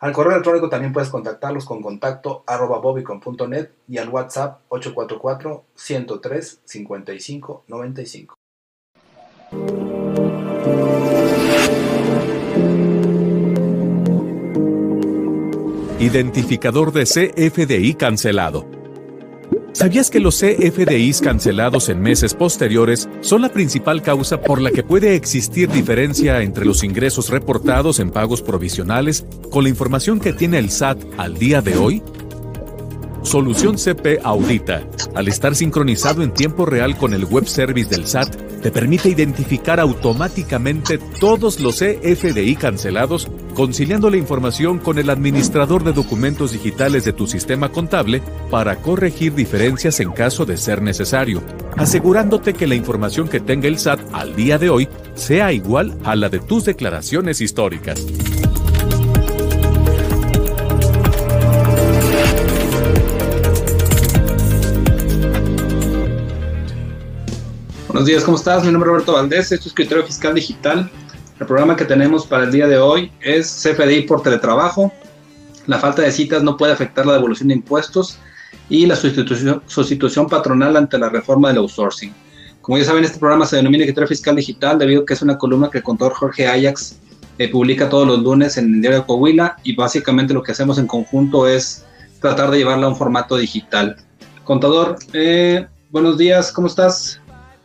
Al correo electrónico también puedes contactarlos con contacto arroba bobicon.net y al WhatsApp 844-103-5595. Identificador de CFDI cancelado. ¿Sabías que los CFDIs cancelados en meses posteriores son la principal causa por la que puede existir diferencia entre los ingresos reportados en pagos provisionales con la información que tiene el SAT al día de hoy? Solución CP Audita, al estar sincronizado en tiempo real con el web service del SAT, te permite identificar automáticamente todos los CFDI cancelados, conciliando la información con el administrador de documentos digitales de tu sistema contable para corregir diferencias en caso de ser necesario, asegurándote que la información que tenga el SAT al día de hoy sea igual a la de tus declaraciones históricas. Buenos días, ¿cómo estás? Mi nombre es Roberto Valdés, esto es Escritorio Fiscal Digital. El programa que tenemos para el día de hoy es CFDI por teletrabajo. La falta de citas no puede afectar la devolución de impuestos y la sustitución, sustitución patronal ante la reforma del outsourcing. Como ya saben, este programa se denomina Escritorio Fiscal Digital debido a que es una columna que el contador Jorge Ajax eh, publica todos los lunes en el diario de Coahuila y básicamente lo que hacemos en conjunto es tratar de llevarla a un formato digital. Contador, eh, buenos días, ¿cómo estás?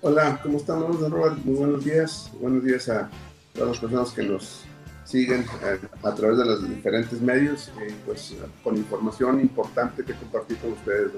Hola, ¿cómo estamos, Robert? Muy buenos días. Buenos días a todas las personas que nos siguen eh, a, través de los diferentes medios, y pues con información importante que compartir con ustedes.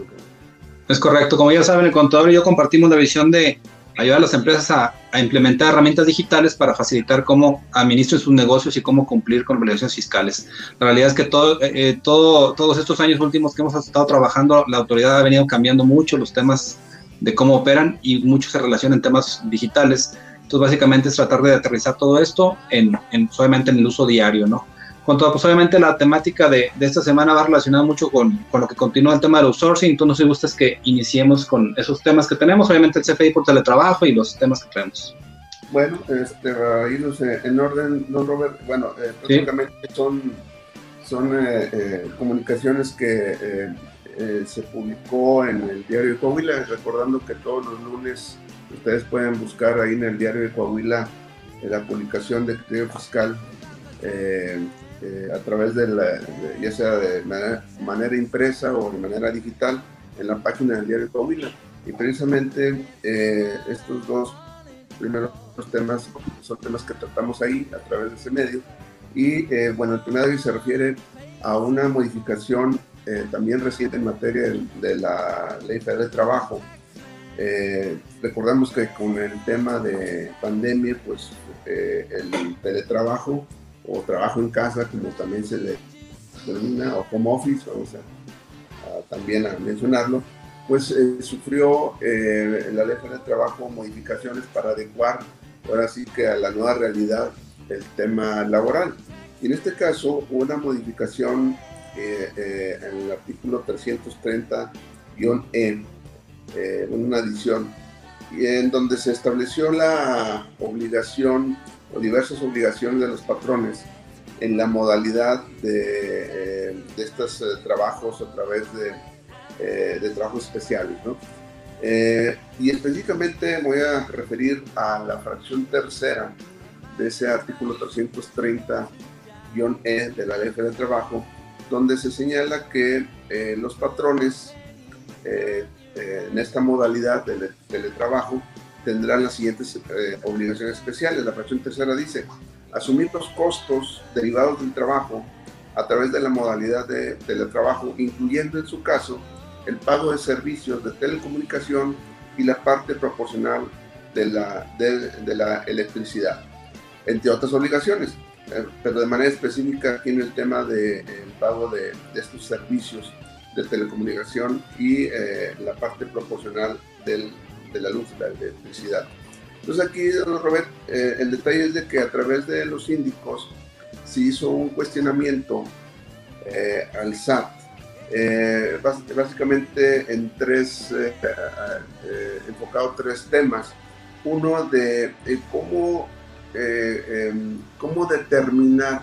Es correcto. Como ya saben, el contador y yo compartimos la visión de ayudar a las empresas a, implementar herramientas digitales para facilitar cómo administren sus negocios y cómo cumplir con obligaciones fiscales. La realidad es que todo, eh, eh, todo, todos estos años últimos que hemos estado trabajando, la autoridad ha venido cambiando mucho los temas de cómo operan y mucho se relaciona en temas digitales. Entonces, básicamente es tratar de aterrizar todo esto en, en solamente en el uso diario, ¿no? Con todo, pues obviamente la temática de, de esta semana va relacionada mucho con, con, lo que continúa el tema del outsourcing. Entonces, nos gusta es que iniciemos con esos temas que tenemos, obviamente el CFI por teletrabajo y los temas que tenemos. Bueno, este, irnos en orden, don Robert, bueno, eh, prácticamente son, son eh, eh, comunicaciones que eh, eh, se publicó en el diario de Coahuila, recordando que todos los lunes ustedes pueden buscar ahí en el diario de Coahuila eh, la publicación de criterio fiscal eh, a través de, la, ya sea de manera, impresa o de manera digital en la página del diario de Coahuila. Y precisamente estos dos primeros temas son temas que tratamos ahí a través de ese medio. Y bueno, el primero se refiere a una modificación eh, también reciente en materia de, la Ley Federal de Trabajo. Eh, recordamos que con el tema de pandemia, pues eh, el teletrabajo o trabajo en casa, como también se le denomina, o home office, vamos a, también a mencionarlo, pues sufrió la Ley Federal de Trabajo modificaciones para adecuar ahora sí que a la nueva realidad el tema laboral. Y en este caso, una modificación eh, en el artículo 330-E, eh, una adición, en donde se estableció la obligación o diversas obligaciones de los patrones en la modalidad de, eh, de estos trabajos a través de, de trabajos especiales. ¿no? y específicamente voy a referir a la fracción tercera de ese artículo 330-E de la Ley Federal de Trabajo, donde se señala que eh, los patrones eh, eh, en esta modalidad de teletrabajo tendrán las siguientes obligaciones especiales. La fracción tercera dice, asumir los costos derivados del trabajo a través de la modalidad de teletrabajo, incluyendo en su caso el pago de servicios de telecomunicación y la parte proporcional de la, de la electricidad, entre otras obligaciones. pero de manera específica en el tema de pago de, estos servicios de telecomunicación y eh, la parte proporcional del, de la luz, de la electricidad. Entonces aquí, don Robert, eh, el detalle es de que a través de los síndicos se hizo un cuestionamiento eh, al SAT, eh, básicamente en tres, enfocado tres temas. Uno de cómo, em, cómo determinar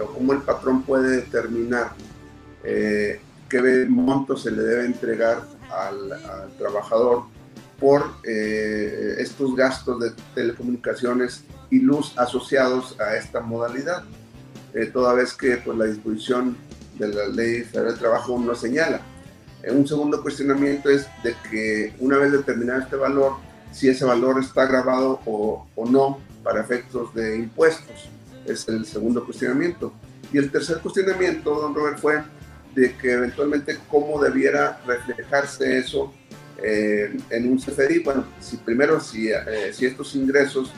o cómo el patrón puede determinar qué monto se le debe entregar al, al trabajador por eh, estos gastos de telecomunicaciones y luz asociados a esta modalidad, eh, toda vez que pues, la disposición de la Ley Federal del Trabajo no señala. Eh, un segundo cuestionamiento es de que una vez determinado este valor, si ese valor está grabado o, o no para efectos de impuestos. Es el segundo cuestionamiento. Y el tercer cuestionamiento, don Robert, fue de que eventualmente cómo debiera reflejarse eso eh, en un CFDI, bueno, si primero si, eh, si estos ingresos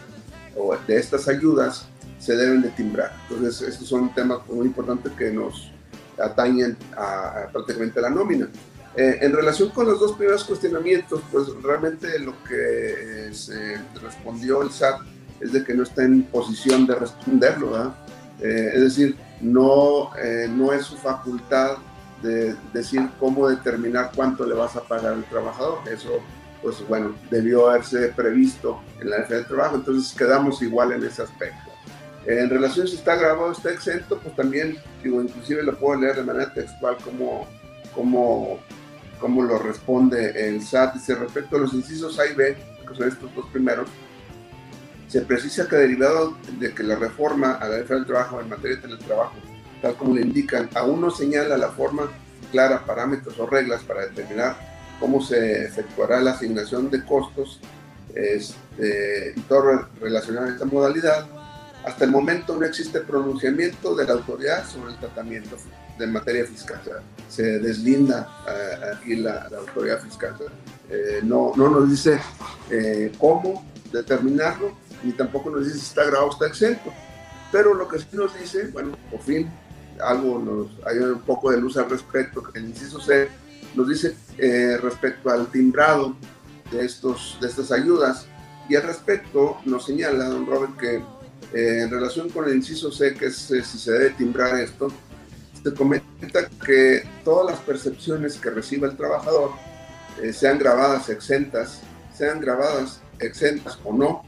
o de estas ayudas se deben de timbrar. Entonces, estos son temas muy importantes que nos atañen a, prácticamente la nómina. Eh, en relación con los dos primeros cuestionamientos, pues realmente lo que se respondió el SAT es de que no está en posición de responderlo, ¿verdad? es decir, no, no es su facultad de decir cómo determinar cuánto le vas a pagar al trabajador. Eso, pues bueno, debió haberse previsto en la ley del trabajo, entonces quedamos igual en ese aspecto. En relación si está grabado, está exento, pues también, digo, inclusive lo puedo leer de manera textual como, como, como lo responde el SAT. Dice, respecto a los incisos A y B, que son estos dos primeros, se precisa que derivado de que la reforma a la ley del trabajo en materia de teletrabajo tal como le indican, aún no señala la forma clara, parámetros o reglas para determinar cómo se efectuará la asignación de costos este, y todo relacionado a esta modalidad. Hasta el momento no existe pronunciamiento de la autoridad sobre el tratamiento de materia fiscal. se deslinda eh, aquí la, autoridad fiscal. Eh, no, no nos dice eh, cómo determinarlo, ni tampoco nos dice si está grabado o está exento. Pero lo que sí nos dice, bueno, por fin algo nos, hay un poco de luz al respecto. El inciso C nos dice eh, respecto al timbrado de, estos, de estas ayudas y al respecto nos señala, don Robert, que eh, en relación con el inciso C, que es eh, si se debe timbrar esto, se comenta que todas las percepciones que reciba el trabajador, sean grabadas exentas, sean grabadas exentas o no,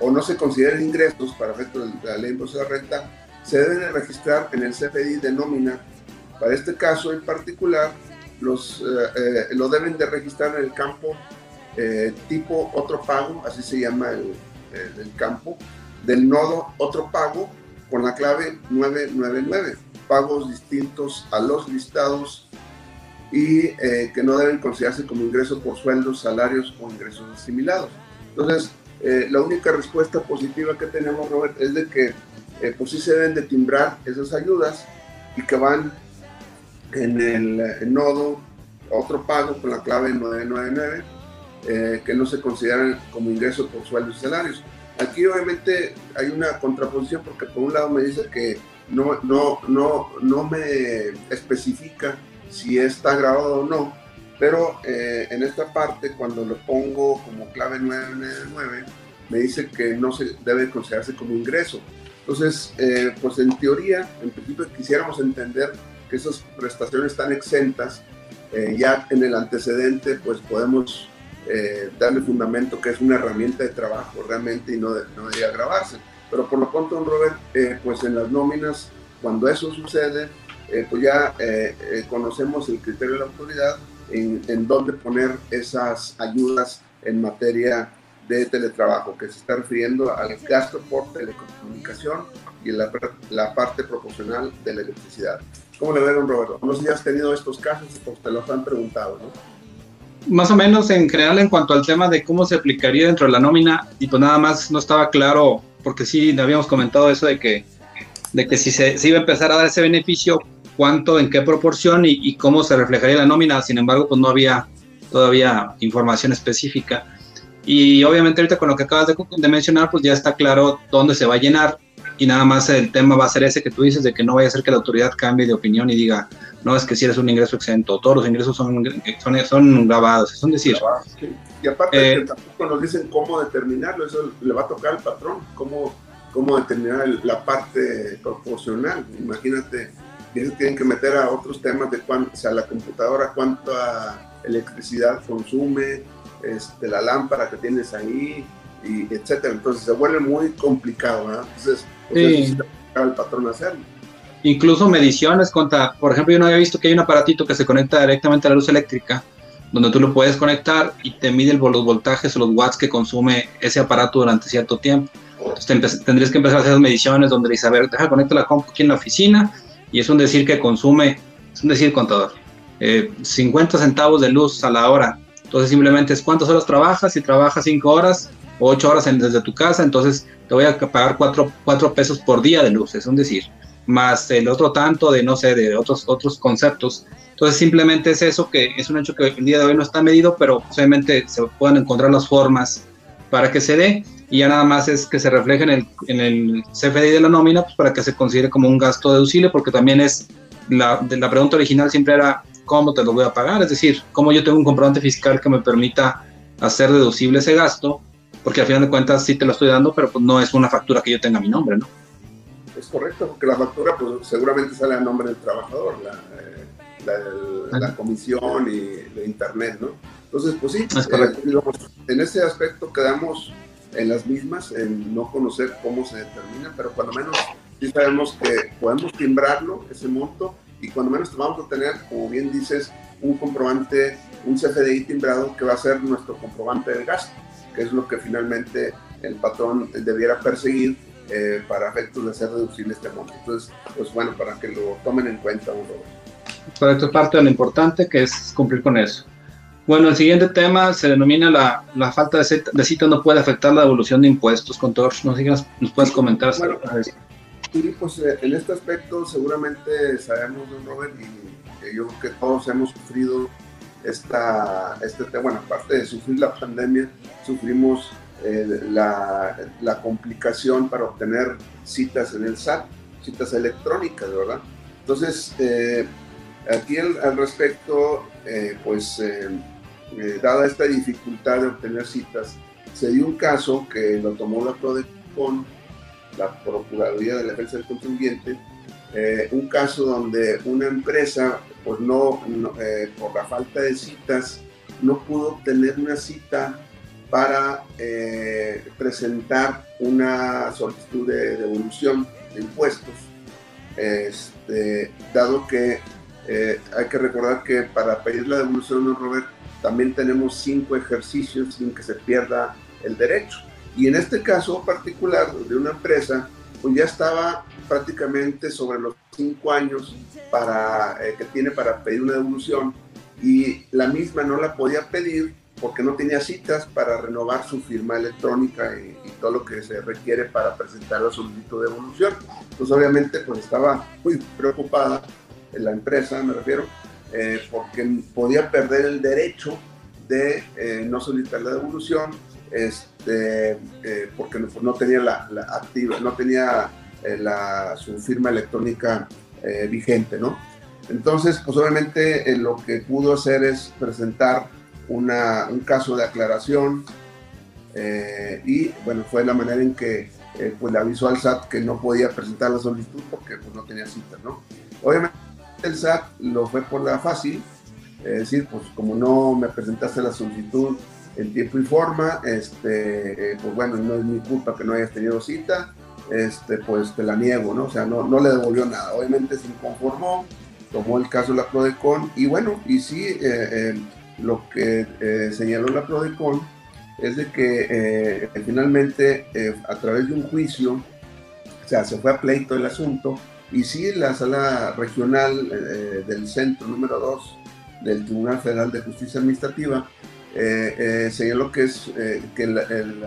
o no se consideren ingresos para efectos de la ley de renta, se deben registrar en el CFDI de nómina. Para este caso en particular, los, eh, eh, lo deben de registrar en el campo eh, tipo otro pago, así se llama el, el, campo, del nodo otro pago con la clave 999, pagos distintos a los listados y que no deben considerarse como ingresos por sueldos, salarios o ingresos asimilados. Entonces, la única respuesta positiva que tenemos, Robert, es de que eh, pues sí se deben de timbrar esas ayudas y que van en el, nodo otro pago con la clave 999 eh, que no se consideran como ingresos por sueldos y salarios. Aquí obviamente hay una contraposición porque por un lado me dice que no, no, no, no me especifica si está grabado o no, pero eh, en esta parte cuando lo pongo como clave 999 me dice que no se debe considerarse como ingreso. Entonces, eh, pues en teoría, en principio quisiéramos entender que esas prestaciones están exentas. Eh, ya en el antecedente, pues podemos eh, darle fundamento que es una herramienta de trabajo realmente y no, no debería agravarse. Pero por lo pronto, don Robert, pues en las nóminas, cuando eso sucede, pues ya conocemos el criterio de la autoridad en, en dónde poner esas ayudas en materia de teletrabajo, que se está refiriendo al gasto por telecomunicación y la, la parte proporcional de la electricidad. ¿Cómo le ven, Roberto? No sé si has tenido estos casos o te los han preguntado, ¿no? Más o menos en general en cuanto al tema de cómo se aplicaría dentro de la nómina, y pues nada más no estaba claro, porque sí habíamos comentado eso de que, de que si se, iba a empezar a dar ese beneficio, cuánto, en qué proporción y, y cómo se reflejaría la nómina, sin embargo, pues no había todavía información específica. Y obviamente ahorita con lo que acabas de, mencionar, pues ya está claro dónde se va a llenar y nada más el tema va a ser ese que tú dices de que no vaya a ser que la autoridad cambie de opinión y diga, no, es que si eres un ingreso exento, todos los ingresos son, son, son grabados, es un decir. Y aparte eh, tampoco nos dicen cómo determinarlo, eso le va a tocar al patrón, cómo, cómo determinar la parte proporcional. Imagínate, tienen que meter a otros temas de cuánto, o sea, la computadora, cuánta electricidad consume, este, la lámpara que tienes ahí, y etcétera. Entonces se vuelve muy complicado, ¿verdad? Entonces, pues sí. el patrón hacerlo. Incluso mediciones contra, por ejemplo, yo no había visto que hay un aparatito que se conecta directamente a la luz eléctrica, donde tú lo puedes conectar y te mide los voltajes o los watts que consume ese aparato durante cierto tiempo. Entonces tendrías que empezar a hacer mediciones donde dices, a ver, deja conectar la compu aquí en la oficina y es un decir que consume, es un decir contador, eh, 50 centavos de luz a la hora. Entonces simplemente es cuántas horas trabajas, si trabajas 5 horas, ocho horas desde tu casa, entonces te voy a pagar cuatro, pesos por día de luz, es un decir, más el otro tanto de, no sé, de otros, otros conceptos. Entonces simplemente es eso que es un hecho que el día de hoy no está medido, pero obviamente se pueden encontrar las formas para que se dé y ya nada más es que se refleje en el, en el CFDI de la nómina pues para que se considere como un gasto deducible porque también es la, la pregunta original siempre era cómo te lo voy a pagar, es decir, cómo yo tengo un comprobante fiscal que me permita hacer deducible ese gasto porque al final de cuentas sí te lo estoy dando, pero pues no es una factura que yo tenga mi nombre, ¿no? Es correcto, porque la factura pues seguramente sale a nombre del trabajador, la, eh, comisión y de internet, ¿no? Entonces, pues sí, eh, en ese aspecto quedamos en las mismas, en no conocer cómo se determina, pero cuando menos sí sabemos que podemos timbrarlo, ese monto, y cuando menos vamos a tener, como bien dices, un comprobante, un CFDI timbrado que va a ser nuestro comprobante de gasto que es lo que finalmente el patrón debiera perseguir eh, para efectos de hacer deducible este monto. Entonces, pues bueno, para que lo tomen en cuenta. Es parte de lo importante que es cumplir con eso. Bueno, el siguiente tema se denomina la, la falta de cita, de cita, no puede afectar la devolución de impuestos. Con todos, no sé nos puedes comentar. Bueno, sí, pues eh, en este aspecto seguramente sabemos, don Robert, y yo creo que todos hemos sufrido esta, este tema, bueno, aparte de sufrir la pandemia, sufrimos eh, la, la, complicación para obtener citas en el SAT, citas electrónicas, ¿verdad? Entonces, eh, aquí al, respecto, eh, pues, dada esta dificultad de obtener citas, se dio un caso que lo tomó la PRODECON, la Procuraduría de la Defensa del Contribuyente, un caso donde una empresa pues no, eh, por la falta de citas, no pudo obtener una cita para eh, presentar una solicitud de devolución de impuestos, este, dado que eh, hay que recordar que para pedir la devolución, Robert, también tenemos cinco ejercicios sin que se pierda el derecho. Y en este caso particular de una empresa, pues ya estaba prácticamente sobre los cinco años para, eh, que tiene para pedir una devolución y la misma no la podía pedir porque no tenía citas para renovar su firma electrónica y, todo lo que se requiere para presentar la solicitud de devolución. Entonces obviamente pues estaba muy preocupada en la empresa, me refiero, eh, porque podía perder el derecho de eh, no solicitar la devolución este, porque no, tenía la, activa, no tenía eh, la, su firma electrónica eh, vigente, ¿no? Entonces, pues obviamente eh, lo que pudo hacer es presentar una, un caso de aclaración y bueno, fue la manera en que pues le avisó al SAT que no podía presentar la solicitud porque pues, no tenía cita, ¿no? Obviamente el SAT lo fue por la fácil, es decir, pues como no me presentaste la solicitud en tiempo y forma, este, pues bueno, no es mi culpa que no hayas tenido cita, este, pues te la niego, ¿no? O sea, no, no le devolvió nada. Obviamente se inconformó, tomó el caso la Prodecon y bueno, y sí, eh, eh, lo que eh, señaló la Prodecon es de que finalmente a través de un juicio, o sea, se fue a pleito el asunto y sí la sala regional del centro número 2 del Tribunal Federal de Justicia Administrativa señaló que es que el,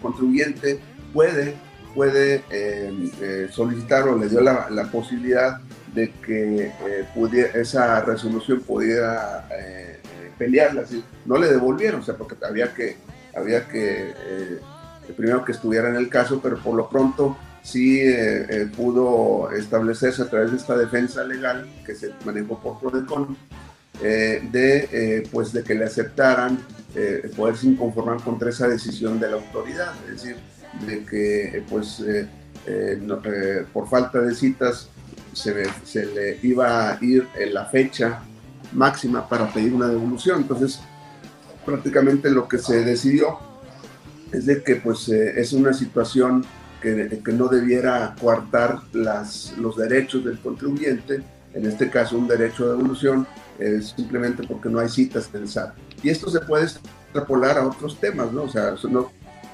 contribuyente puede puede eh, eh, solicitar o le dio la, posibilidad de que eh, pudiera, esa resolución pudiera pelearla. No le devolvieron, o sea, porque había que, había que primero que estuviera en el caso, pero por lo pronto sí pudo establecerse a través de esta defensa legal que se manejó por Prodecon, de, pues de que le aceptaran poderse inconformar contra esa decisión de la autoridad, es decir, de que pues por falta de citas se, se, le iba a ir en la fecha máxima para pedir una devolución. Entonces, prácticamente lo que se decidió es de que pues eh, es una situación que, que, no debiera coartar las, los derechos del contribuyente, en este caso un derecho de devolución, simplemente porque no hay citas en el SAT. Y esto se puede extrapolar a otros temas, ¿no? O sea, no,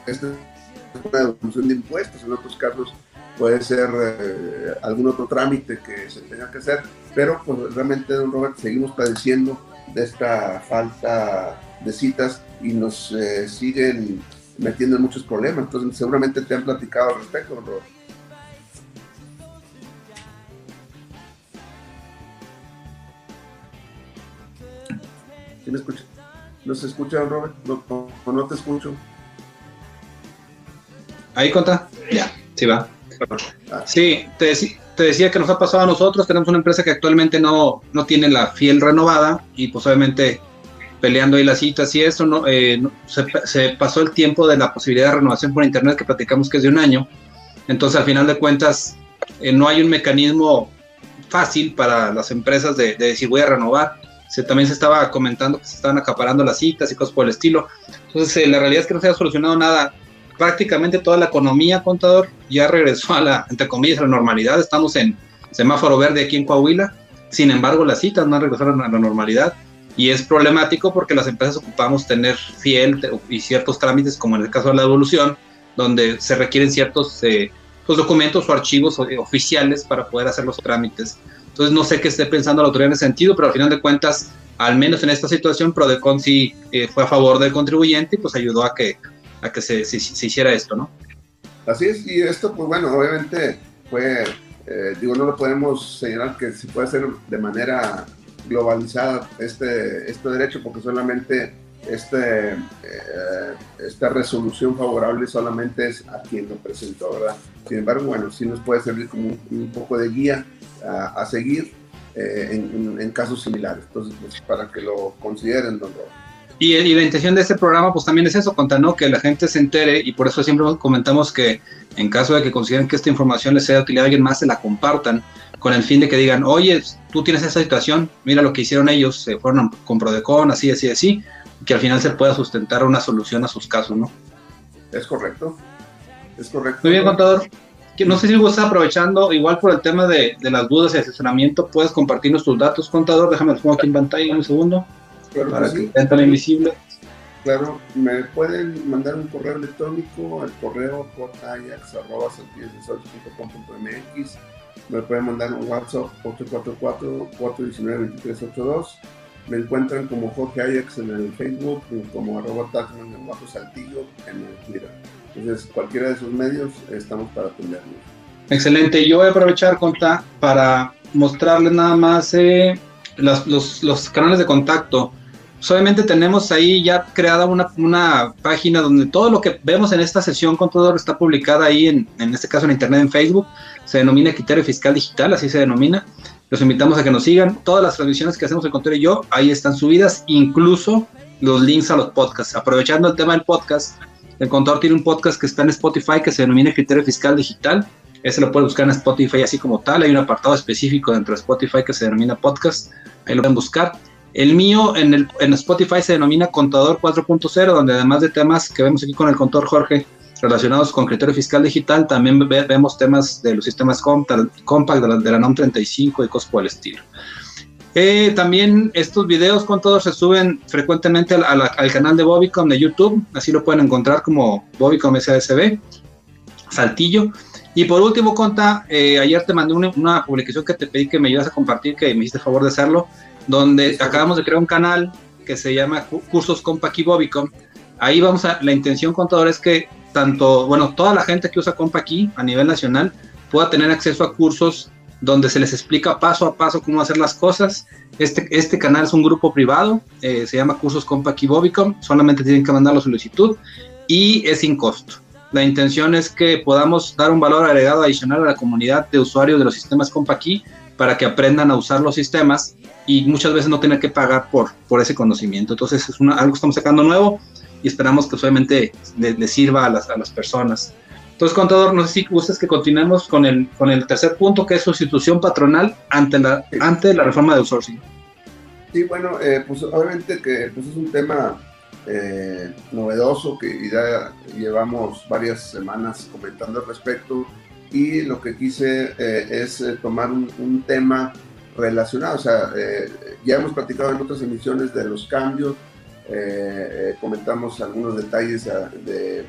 esta es una devolución de impuestos, en otros casos puede ser eh, algún otro trámite que se tenga que hacer, pero pues realmente, don Robert, seguimos padeciendo de esta falta de citas y nos eh, siguen metiendo en muchos problemas. Entonces, seguramente te han platicado al respecto, don. ¿Sí me escucha? ¿No se escucha, don Robert? ¿No, no, te escucho? Ahí, conta. Ya, sí va. Sí, te, te, decía que nos ha pasado a nosotros. Tenemos una empresa que actualmente no, no tiene la fiel renovada y pues obviamente peleando ahí las citas y eso, ¿no? Eh, se, pasó el tiempo de la posibilidad de renovación por internet que platicamos que es de un año. Entonces, al final de cuentas, eh, no hay un mecanismo fácil para las empresas de, decir voy a renovar. Se, también se estaba comentando que se estaban acaparando las citas y cosas por el estilo. Entonces, eh, la realidad es que no se ha solucionado nada prácticamente toda la economía, contador, ya regresó a la, entre comillas, a la normalidad. Estamos en semáforo verde aquí en Coahuila. Sin embargo, las citas no han regresado a la normalidad. Y es problemático porque las empresas ocupamos tener fiel y ciertos trámites, como en el caso de la devolución, donde se requieren ciertos eh, pues, documentos o archivos oficiales para poder hacer los trámites. Entonces, no sé qué esté pensando la autoridad en ese sentido, pero al final de cuentas, al menos en esta situación, Prodecon sí eh, fue a favor del contribuyente y pues ayudó a que a que se, se, hiciera esto, ¿no? Así es, y esto, pues bueno, obviamente fue, eh, digo, no lo podemos señalar que se puede hacer de manera globalizada este, este derecho, porque solamente este, eh, esta resolución favorable solamente es a quien lo presentó, ¿verdad? Sin embargo, bueno, sí nos puede servir como un, poco de guía a, seguir eh, en, en, casos similares. Entonces, pues, para que lo consideren, don Rob. Y, la intención de este programa pues también es eso, contar, ¿no? que la gente se entere y por eso siempre comentamos que en caso de que consideren que esta información les sea de utilidad a alguien más, se la compartan con el fin de que digan, oye, tú tienes esa situación, mira lo que hicieron ellos, se fueron con Prodecon, así, así, así, que al final se pueda sustentar una solución a sus casos, ¿no? Es correcto, es correcto. Muy bien, contador. No sé si vos estás aprovechando, igual por el tema de, de las dudas y asesoramiento, puedes compartirnos tus datos, contador, déjame los pongo aquí en pantalla un segundo. Claro para que, estén invisible. Claro, me pueden mandar un correo electrónico al correo mx Me pueden mandar un WhatsApp 844-419-2382. Me encuentran como Jorge Ajax en el Facebook, como arroba taxman en bajo saltillo en el Twitter. Entonces, cualquiera de esos medios estamos para atenderlos. Excelente. Yo voy a aprovechar, Conta, para mostrarles nada más eh, los, los canales de contacto Solamente tenemos ahí ya creada una, una, página donde todo lo que vemos en esta sesión contador está publicada ahí, en, en este caso en internet, en Facebook. Se denomina Criterio Fiscal Digital, así se denomina. Los invitamos a que nos sigan. Todas las transmisiones que hacemos el Contador y yo, ahí están subidas, incluso los links a los podcasts. Aprovechando el tema del podcast, el contador tiene un podcast que está en Spotify que se denomina Criterio Fiscal Digital. Ese lo puede buscar en Spotify así como tal. Hay un apartado específico dentro de Spotify que se denomina podcast. Ahí lo pueden buscar. El mío en, el, en Spotify se denomina Contador 4.0, donde además de temas que vemos aquí con el contador Jorge relacionados con criterio fiscal digital, también vemos temas de los sistemas Compact, de la, de la NOM 35 y cosas por el estilo. Eh, también estos videos contador se suben frecuentemente al, canal de Bobicom de YouTube, así lo pueden encontrar como Bobicom SASB, Saltillo. Y por último, Conta, eh, ayer te mandé una, una, publicación que te pedí que me ayudas a compartir, que me hiciste favor de hacerlo donde acabamos de crear un canal que se llama Cursos Compact y Bobicom. Ahí vamos a, la intención contador es que tanto, bueno, toda la gente que usa Compact a nivel nacional pueda tener acceso a cursos donde se les explica paso a paso cómo hacer las cosas. Este, este canal es un grupo privado, eh, se llama Cursos Compact y Bobicom, solamente tienen que mandar la solicitud y es sin costo. La intención es que podamos dar un valor agregado adicional a la comunidad de usuarios de los sistemas CompaKey para que aprendan a usar los sistemas y muchas veces no tener que pagar por, por ese conocimiento. Entonces es una, algo que estamos sacando nuevo y esperamos que obviamente le, sirva a las, a las, personas. Entonces, contador, no sé si gustas que continuemos con el, con el tercer punto, que es sustitución patronal ante la, ante la reforma de outsourcing. Sí, bueno, eh, pues obviamente que pues es un tema eh, novedoso que ya llevamos varias semanas comentando al respecto y lo que quise eh, es tomar un, tema relacionado, o sea, ya hemos platicado en otras emisiones de los cambios, comentamos algunos detalles de,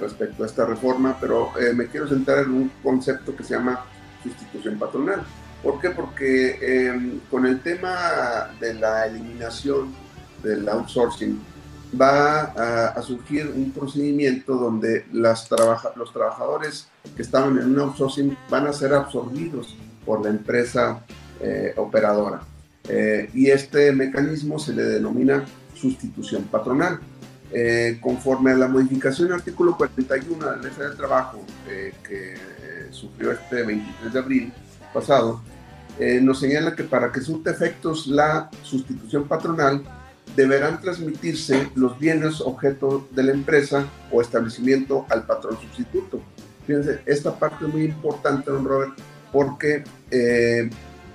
respecto a esta reforma, pero me quiero centrar en un concepto que se llama sustitución patronal. ¿Por qué? Porque em, con el tema de la eliminación del outsourcing va a, surgir un procedimiento donde las los trabajadores que estaban en un outsourcing van a ser absorbidos por la empresa eh, operadora. Eh, y este mecanismo se le denomina sustitución patronal. Eh, conforme a la modificación del artículo 41 de la Ley del Trabajo que sufrió este 23 de abril, pasado, nos señala que para que surta efectos la sustitución patronal, deberán transmitirse los bienes objeto de la empresa o establecimiento al patrón sustituto. Fíjense, esta parte es muy importante, don Robert, porque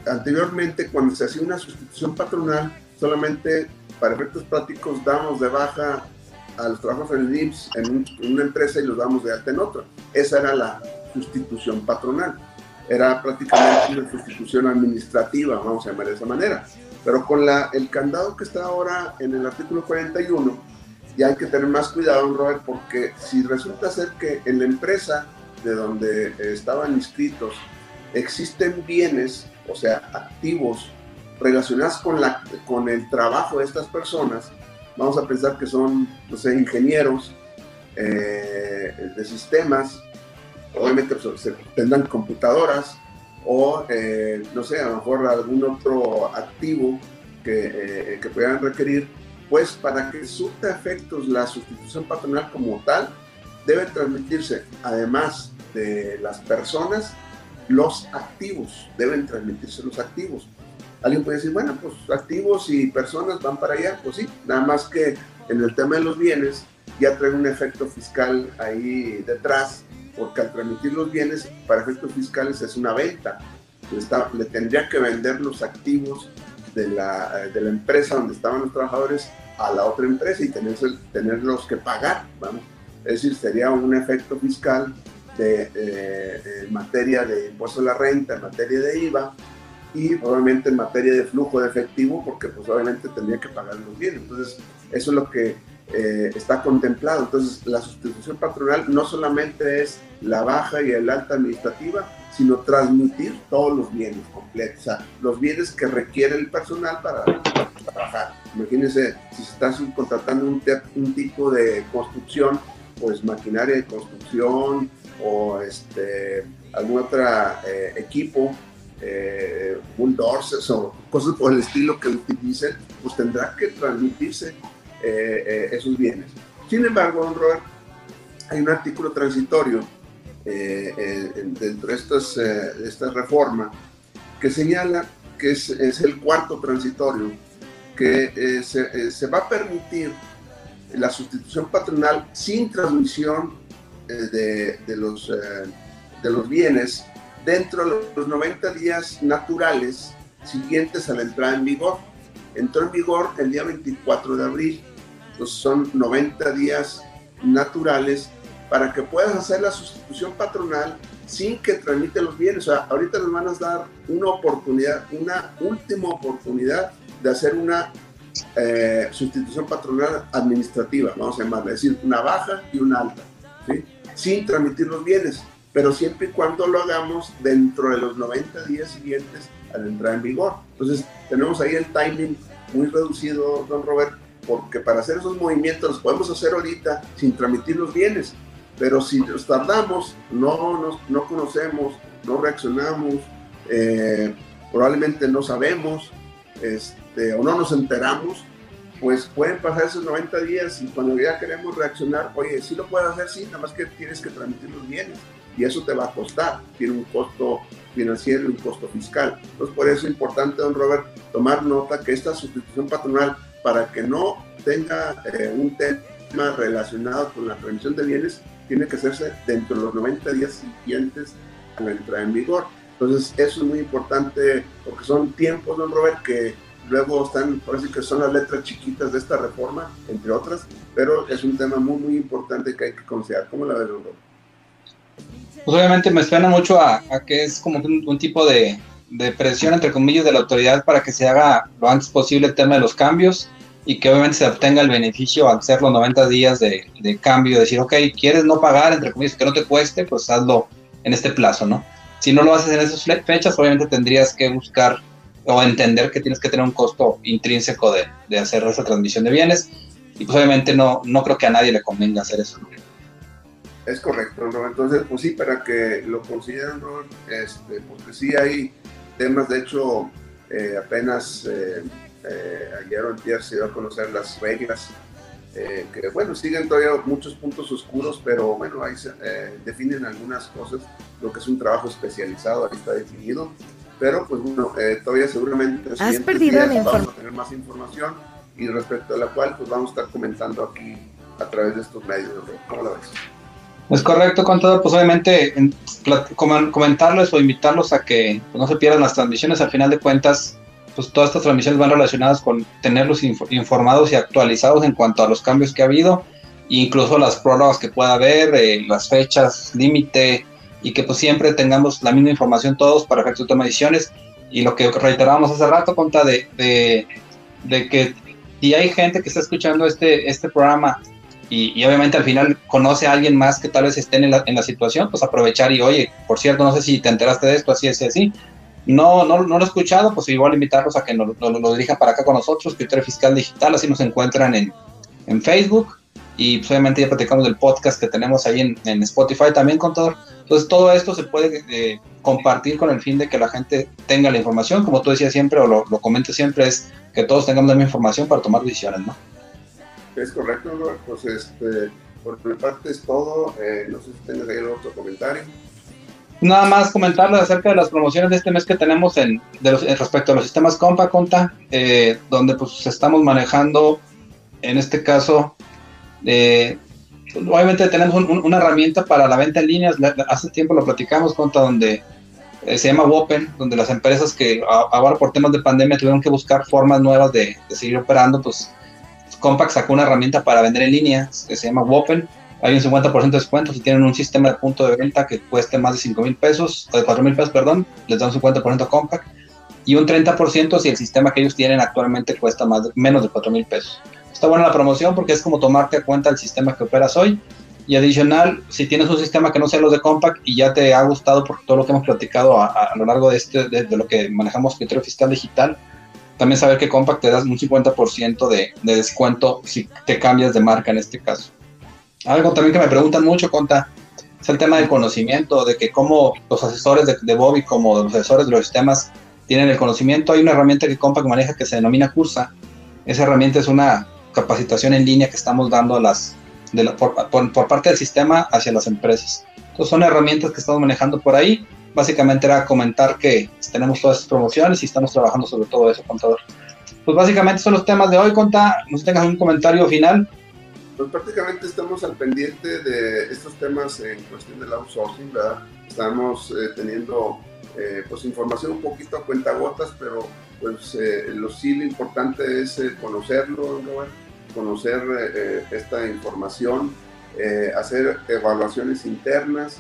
anteriormente cuando se hacía una sustitución patronal, solamente para efectos prácticos damos de baja a los trabajadores en el IMSS en, en una empresa y los damos de alta en otra. Esa era la sustitución patronal era prácticamente una sustitución administrativa, vamos a llamar de esa manera. Pero con la, el candado que está ahora en el artículo 41, ya hay que tener más cuidado, Robert, porque si resulta ser que en la empresa de donde estaban inscritos existen bienes, o sea, activos relacionados con, la, con el trabajo de estas personas, vamos a pensar que son, no sé, ingenieros eh, de sistemas, obviamente pues, se tendrán computadoras o, eh, no sé, a lo mejor algún otro activo que, eh, que puedan requerir, pues para que surta efectos la sustitución patronal como tal, debe transmitirse, además de las personas, los activos, deben transmitirse los activos. Alguien puede decir, bueno, pues activos y personas van para allá, pues sí, nada más que en el tema de los bienes ya trae un efecto fiscal ahí detrás porque al transmitir los bienes para efectos fiscales es una venta. le tendría que vender los activos de la, de la, empresa donde estaban los trabajadores a la otra empresa y tenerlos que pagar. ¿vamos? Es decir, sería un efecto fiscal de, eh, en materia de impuesto a la renta, en materia de IVA y obviamente en materia de flujo de efectivo, porque pues obviamente tendría que pagar los bienes. Entonces, eso es lo que eh, está contemplado. Entonces, la sustitución patronal no solamente es la baja y el alta administrativa, sino transmitir todos los bienes completos, o sea, los bienes que requiere el personal para, trabajar. Imagínense, si se está subcontratando un, un, tipo de construcción, pues maquinaria de construcción o este, algún otro eh, equipo, eh, bulldozers o cosas por el estilo que utilicen, pues tendrá que transmitirse eh, eh, esos bienes. Sin embargo, don Robert, hay un artículo transitorio eh, dentro de, estas, esta reforma que señala que es, el cuarto transitorio, que se, se, va a permitir la sustitución patronal sin transmisión de, de, los, de los bienes dentro de los 90 días naturales siguientes a la entrada en vigor. Entró en vigor el día 24 de abril entonces son 90 días naturales para que puedas hacer la sustitución patronal sin que tramite los bienes. O sea, ahorita nos van a dar una oportunidad, una última oportunidad de hacer una eh, sustitución patronal administrativa, vamos a llamarla, es decir, una baja y una alta. Sin transmitir los bienes, pero siempre y cuando lo hagamos dentro de los 90 días siguientes al entrar en vigor. Entonces, tenemos ahí el timing muy reducido, don Roberto, porque para hacer esos movimientos los podemos hacer ahorita sin transmitir los bienes, pero si nos tardamos, no, no conocemos, no reaccionamos, eh, probablemente no sabemos este, o no nos enteramos, pues pueden pasar esos 90 días y cuando ya queremos reaccionar, oye, sí lo puedes hacer, sí, nada más que tienes que transmitir los bienes y eso te va a costar, tiene un costo financiero y un costo fiscal. Entonces, por eso es importante, don Robert, tomar nota que esta sustitución patronal, para que no tenga eh, un tema relacionado con la remisión de bienes, tiene que hacerse dentro de los 90 días siguientes a la entrada en vigor. Entonces, eso es muy importante porque son tiempos, don Robert, que luego están, parece que son las letras chiquitas de esta reforma, entre otras, pero es un tema muy, muy importante que hay que considerar. ¿Cómo la ves, Robert? Pues obviamente me suena mucho a, que es como un, tipo de, presión, entre comillas, de la autoridad para que se haga lo antes posible el tema de los cambios y que obviamente se obtenga el beneficio al hacer los 90 días de, de cambio, decir, ok, quieres no pagar, entre comillas, que no te cueste, pues hazlo en este plazo, ¿no? Si no lo haces en esas fechas, obviamente tendrías que buscar o entender que tienes que tener un costo intrínseco de, de hacer esa transmisión de bienes y pues obviamente no, no creo que a nadie le convenga hacer eso. Es correcto, ¿no? Entonces, pues sí, para que lo consideren, este, porque sí hay temas, de hecho, eh, apenas eh, eh, ayer o ayer se dio a conocer las reglas, que bueno, siguen todavía muchos puntos oscuros, pero bueno, ahí se definen algunas cosas, lo que es un trabajo especializado, ahí está definido, pero pues bueno, todavía seguramente ¿Has perdido vamos a tener más información y respecto a la cual pues vamos a estar comentando aquí a través de estos medios, ¿cómo la ves? Es correcto, contador. Pues obviamente comentarles o invitarlos a que pues, no se pierdan las transmisiones. Al final de cuentas, pues todas estas transmisiones van relacionadas con tenerlos informados y actualizados en cuanto a los cambios que ha habido, incluso las prórrogas que pueda haber, eh, las fechas límite y que pues siempre tengamos la misma información todos para efectos de toma de decisiones. Y lo que reiterábamos hace rato, conta de, de, que si hay gente que está escuchando este, este programa y, obviamente al final conoce a alguien más que tal vez esté en la, en la, situación, pues aprovechar y oye, por cierto, no sé si te enteraste de esto, así, así, así. No, no, no lo he escuchado, pues igual invitarlos a que nos, lo dirijan para acá con nosotros, Criterio Fiscal Digital, así nos encuentran en, en Facebook y pues obviamente ya platicamos del podcast que tenemos ahí en, en Spotify también con todo. Entonces todo esto se puede eh, compartir con el fin de que la gente tenga la información, como tú decías siempre o lo, lo comento siempre, es que todos tengamos la misma información para tomar decisiones, ¿no? Es correcto, Pues este, por mi parte es todo. Eh, no sé si tienes ahí otro comentario. Nada más comentarles acerca de las promociones de este mes que tenemos en, respecto a los sistemas Compa Conta, eh, donde pues estamos manejando, en este caso, eh, obviamente tenemos una herramienta para la venta en línea, hace tiempo lo platicamos, Conta, donde se llama Wopen, donde las empresas que ahora por temas de pandemia tuvieron que buscar formas nuevas de, seguir operando, pues Compaq sacó una herramienta para vender en línea que se llama Wopen. Hay un 50% de descuento si tienen un sistema de punto de venta que cueste más de 5 mil pesos, o de 4 mil pesos, perdón, les dan un 50% a Compaq. Y un 30% si el sistema que ellos tienen actualmente cuesta más menos de 4 mil pesos. Está buena la promoción porque es como tomarte a cuenta el sistema que operas hoy. Y adicional, si tienes un sistema que no sea los de Compaq y ya te ha gustado por todo lo que hemos platicado a, lo largo de, este, de, lo que manejamos criterio fiscal digital, también saber que Compact te das un 50% de, de descuento si te cambias de marca en este caso. Algo también que me preguntan mucho, Conta, es el tema del conocimiento, de que como los asesores de, de Bobby, como los asesores de los sistemas, tienen el conocimiento. Hay una herramienta que Compact maneja que se denomina Cursa. Esa herramienta es una capacitación en línea que estamos dando a las, de por, por, parte del sistema hacia las empresas. Entonces son herramientas que estamos manejando por ahí básicamente era comentar que tenemos todas estas promociones y estamos trabajando sobre todo eso, contador. Pues básicamente son los temas de hoy, Conta. No sé si tengas un comentario final. Pues prácticamente estamos al pendiente de estos temas en cuestión del outsourcing, ¿verdad? Estamos eh, teniendo eh, pues información un poquito a cuentagotas, pero pues eh, lo sí lo importante es conocerlo, conocer esta información, hacer evaluaciones internas,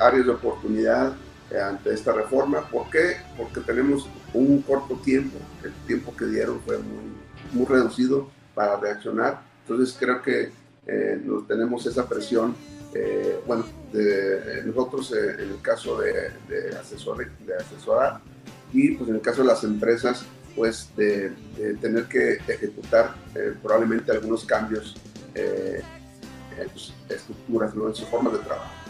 áreas de oportunidad eh, ante esta reforma. ¿Por qué? Porque tenemos un corto tiempo, el tiempo que dieron fue muy, muy reducido para reaccionar, entonces creo que eh, nos tenemos esa presión, eh, bueno, de, nosotros en el caso de, de, asesor, de asesorar y pues en el caso de las empresas, pues de, tener que ejecutar probablemente algunos cambios en sus estructuras, ¿no? en sus formas de trabajo.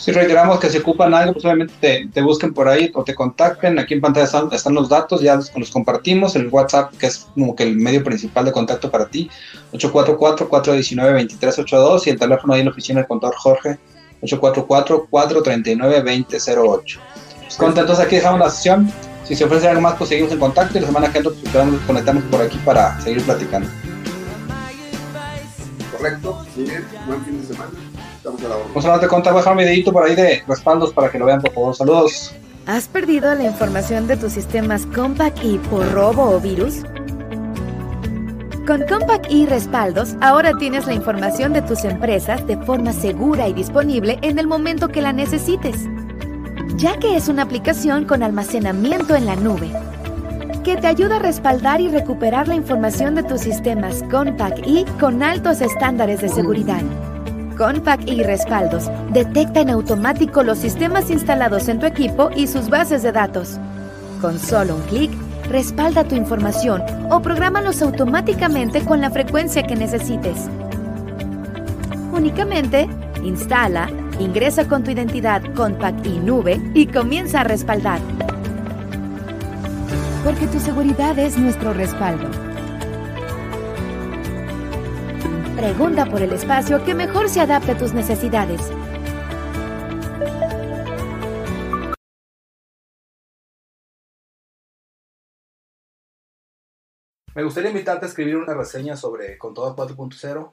Si reiteramos que si ocupan algo, pues obviamente te, busquen por ahí o te contacten. Aquí en pantalla están, los datos, ya los, los, compartimos. El WhatsApp, que es como que el medio principal de contacto para ti, 844-419-2382 y el teléfono ahí en la oficina del contador Jorge, 844-439-2008. Pues contentos, aquí dejamos la sesión. Si se ofrece algo más, pues seguimos en contacto y la semana que entra pues, conectarnos por aquí para seguir platicando. Correcto, muy bien, buen fin de semana. Estamos a la Vamos a contar, dejar un videito por ahí de respaldos para que lo vean, por favor. Saludos. ¿Has perdido la información de tus sistemas Compact E por robo o virus? Con Compact E Respaldos, ahora tienes la información de tus empresas de forma segura y disponible en el momento que la necesites, ya que es una aplicación con almacenamiento en la nube, que te ayuda a respaldar y recuperar la información de tus sistemas Compact E con altos estándares de seguridad. Compact y Respaldos detecta en automático los sistemas instalados en tu equipo y sus bases de datos. Con solo un clic, respalda tu información o prográmalos automáticamente con la frecuencia que necesites. Únicamente, instala, ingresa con tu identidad Compact y Nube y comienza a respaldar. Porque tu seguridad es nuestro respaldo. Pregunta por el espacio que mejor se adapte a tus necesidades. Me gustaría invitarte a escribir una reseña sobre Contador 4.0.